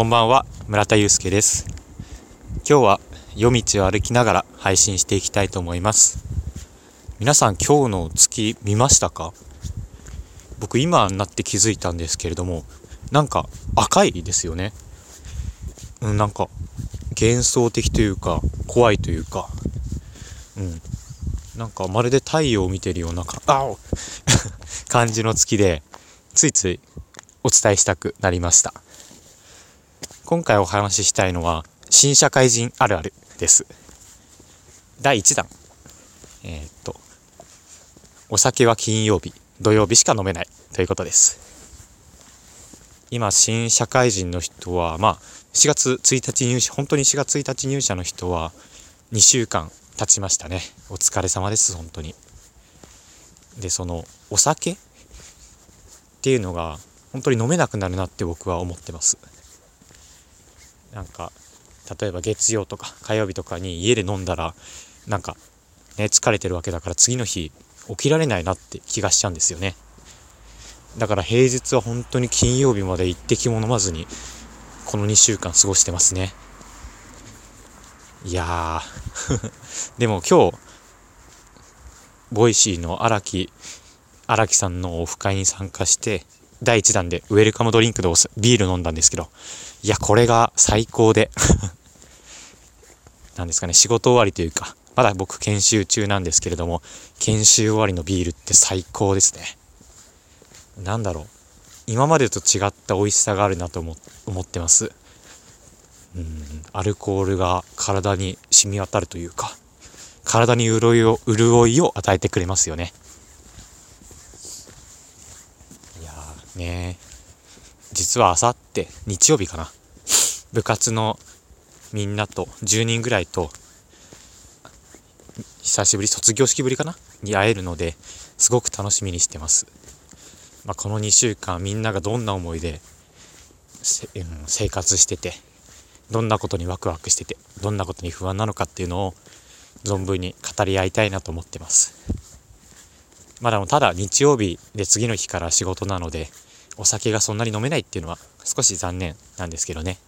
こんばんは村田祐介です。今日は夜道を歩きながら配信していきたいと思います。皆さん今日の月見ましたか？僕今になって気づいたんですけれどもなんか赤いですよね。うんなんか幻想的というか怖いというか。うん。なんかまるで太陽を見てるようなかあ 感じの月でついついお伝えしたくなりました。今回お話ししたいのは新社会人あるあるです。第1弾。えー、っとお酒は金曜日土曜日しか飲めない。ということです。今新社会人の人はまあ4月1日入社本当に4月1日入社の人は2週間経ちましたね。お疲れ様です本当に。でそのお酒っていうのが本当に飲めなくなるなって僕は思ってます。なんか例えば月曜とか火曜日とかに家で飲んだらなんかね疲れてるわけだから次の日起きられないなって気がしちゃうんですよね。だから平日は本当に金曜日まで一滴も飲まずにこの2週間過ごしてますね。いや でも今日ボイシーの荒木荒木さんのオフ会に参加して第1弾でウェルカムドリンクでビール飲んだんですけどいや、これが最高で なんですかね、仕事終わりというか、まだ僕研修中なんですけれども、研修終わりのビールって最高ですね。なんだろう。今までと違った美味しさがあるなと思ってます。うん、アルコールが体に染み渡るというか、体に潤いを、潤いを与えてくれますよね。いやーね。実はあさって日曜日かな。部活のみんなと10人ぐらいと久しぶり卒業式ぶりかな？に会えるのですごく楽しみにしてます、まあ、この2週間みんながどんな思いで生活しててどんなことにワクワクしててどんなことに不安なのかっていうのを存分に語り合いたいなと思ってます。まだただ日曜日で次の日から仕事なのでお酒がそんなに飲めないっていうのは少し残念なんですけどね。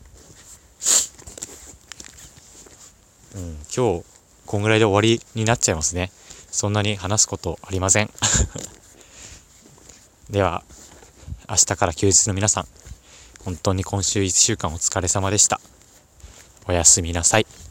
うん、今日、こんぐらいで終わりになっちゃいますね。そんなに話すことありません。では、明日から休日の皆さん、本当に今週1週間お疲れ様でした。おやすみなさい。